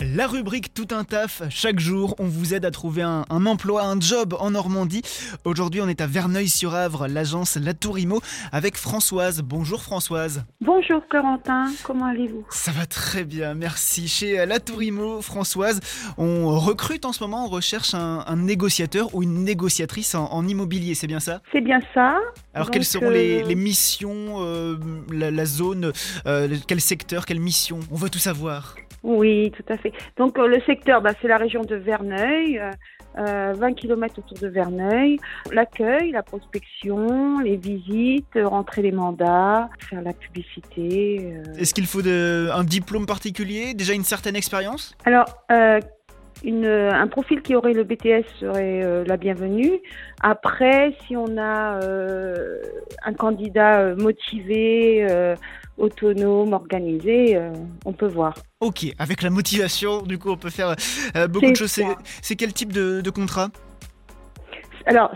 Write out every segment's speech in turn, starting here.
La rubrique Tout un taf, chaque jour on vous aide à trouver un, un emploi, un job en Normandie. Aujourd'hui on est à Verneuil-sur-Avre, l'agence La Tourimo avec Françoise. Bonjour Françoise. Bonjour Corentin, comment allez-vous? Ça va très bien, merci. Chez La Tourimo, Françoise, on recrute en ce moment, on recherche un, un négociateur ou une négociatrice en, en immobilier, c'est bien ça? C'est bien ça Alors Donc, quelles seront les, euh, les missions, euh, la, la zone, euh, quel secteur, quelle mission? On veut tout savoir. Oui, tout à fait. Donc euh, le secteur, bah, c'est la région de Verneuil, euh, euh, 20 km autour de Verneuil. L'accueil, la prospection, les visites, euh, rentrer les mandats, faire la publicité. euh. Est-ce qu'il faut de- un diplôme particulier, déjà une certaine expérience? Alors, euh, une, un profil qui aurait le BTS serait euh, la bienvenue. Après, si on a euh, un candidat euh, motivé, euh, autonome, organisé, euh, on peut voir. Ok, avec la motivation, du coup, on peut faire euh, beaucoup de choses. C'est- quel type de, de contrat? Alors,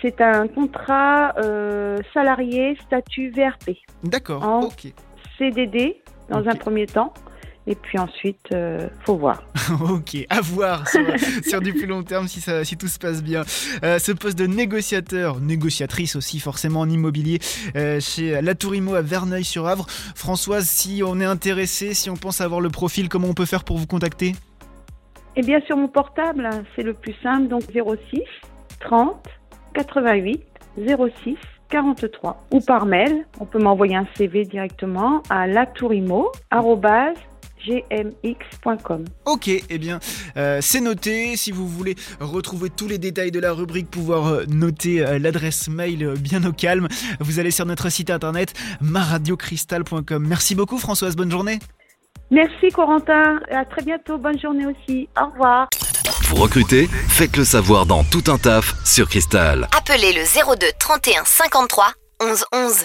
c'est un contrat euh, salarié statut VRP, D'accord, ok. CDD dans un premier temps, et puis ensuite, euh, faut voir. ok, à voir sur, sur du plus long terme si, ça, si tout se passe bien. Euh, ce poste de négociateur, négociatrice aussi forcément en immobilier euh, chez La Tourimo à Verneuil-sur-Avre. Françoise, si on est intéressé, si on pense avoir le profil, comment on peut faire pour vous contacter? Et bien sur mon portable, c'est le plus simple, donc 06 30 88 06 43 ou par mail, on peut m'envoyer un CV directement à latourimo@gmx.com. Ok, eh bien, euh, c'est noté. Si vous voulez retrouver tous les détails de la rubrique, pouvoir euh, noter euh, l'adresse mail euh, bien au calme, vous allez sur notre site internet maradiocristal.com. Merci beaucoup Françoise, bonne journée. Merci Corentin, et à très bientôt, bonne journée aussi. Au revoir. Vous recrutez? Faites le savoir dans Tout un taf sur Cristal. Appelez le 02 31 53 11 11.